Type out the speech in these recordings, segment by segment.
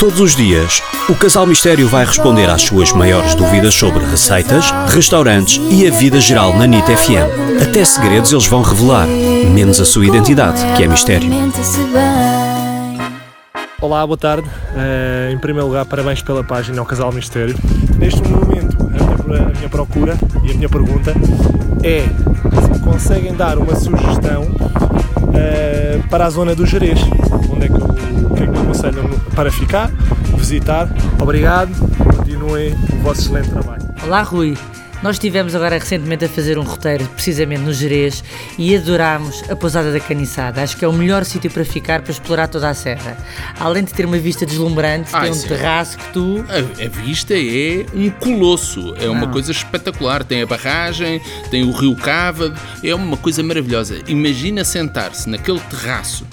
Todos os dias, o Casal Mistério vai responder às suas maiores dúvidas sobre receitas, restaurantes e a vida geral na NIT FM. Até segredos eles vão revelar, menos a sua identidade, que é mistério. Olá, boa tarde. Uh, em primeiro lugar, parabéns pela página ao Casal Mistério. Neste momento, a minha, procura e a minha pergunta é se conseguem dar uma sugestão uh, para a zona do Jerez. Onde é que eu para ficar, visitar. Obrigado, continuem o vosso excelente trabalho. Olá, Rui. Nós estivemos agora recentemente a fazer um roteiro precisamente no Jerez e adorámos a Pousada da Caniçada. Acho que é o melhor sítio para ficar para explorar toda a serra. Além de ter uma vista deslumbrante, ah, tem um sim. terraço que tu. A, a, vista é um colosso, é uma coisa espetacular. Tem a barragem, tem o rio Cávado, é uma coisa maravilhosa. Imagina sentar-se naquele terraço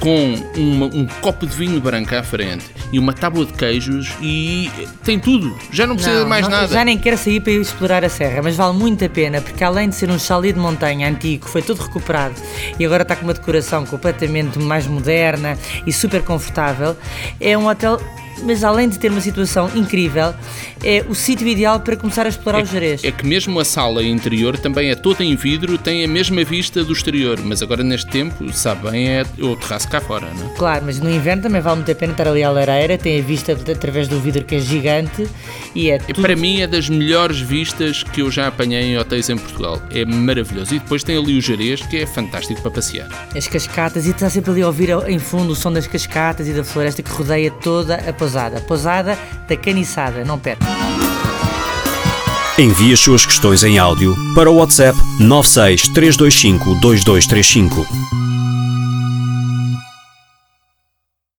com uma, um copo de vinho branco à frente e uma tábua de queijos e tem tudo. Já não precisa não, de mais não, nada. Já nem quero sair para ir explorar a serra, mas vale muito a pena porque além de ser um chalé de montanha antigo, foi todo recuperado e agora está com uma decoração completamente mais moderna e super confortável, é um hotel mas além de ter uma situação incrível, é o sítio ideal para começar a explorar é, o Jerez. É que mesmo a sala interior também é toda em vidro, tem a mesma vista do exterior, mas agora neste tempo, sabe bem, é o terraço cá fora, não é? Claro, mas no inverno também vale muito a pena estar ali à lareira, tem a vista através do vidro que é gigante e é tudo... Para mim é das melhores vistas que eu já apanhei em hotéis em Portugal. É maravilhoso. E depois tem ali o Jerez, que é fantástico para passear. As cascatas, e está sempre ali a ouvir em fundo o som das cascatas e da floresta que rodeia toda a pousada. Pousada da Caniçada, não perca. Envie as suas questões em áudio para o WhatsApp 96 325 2235.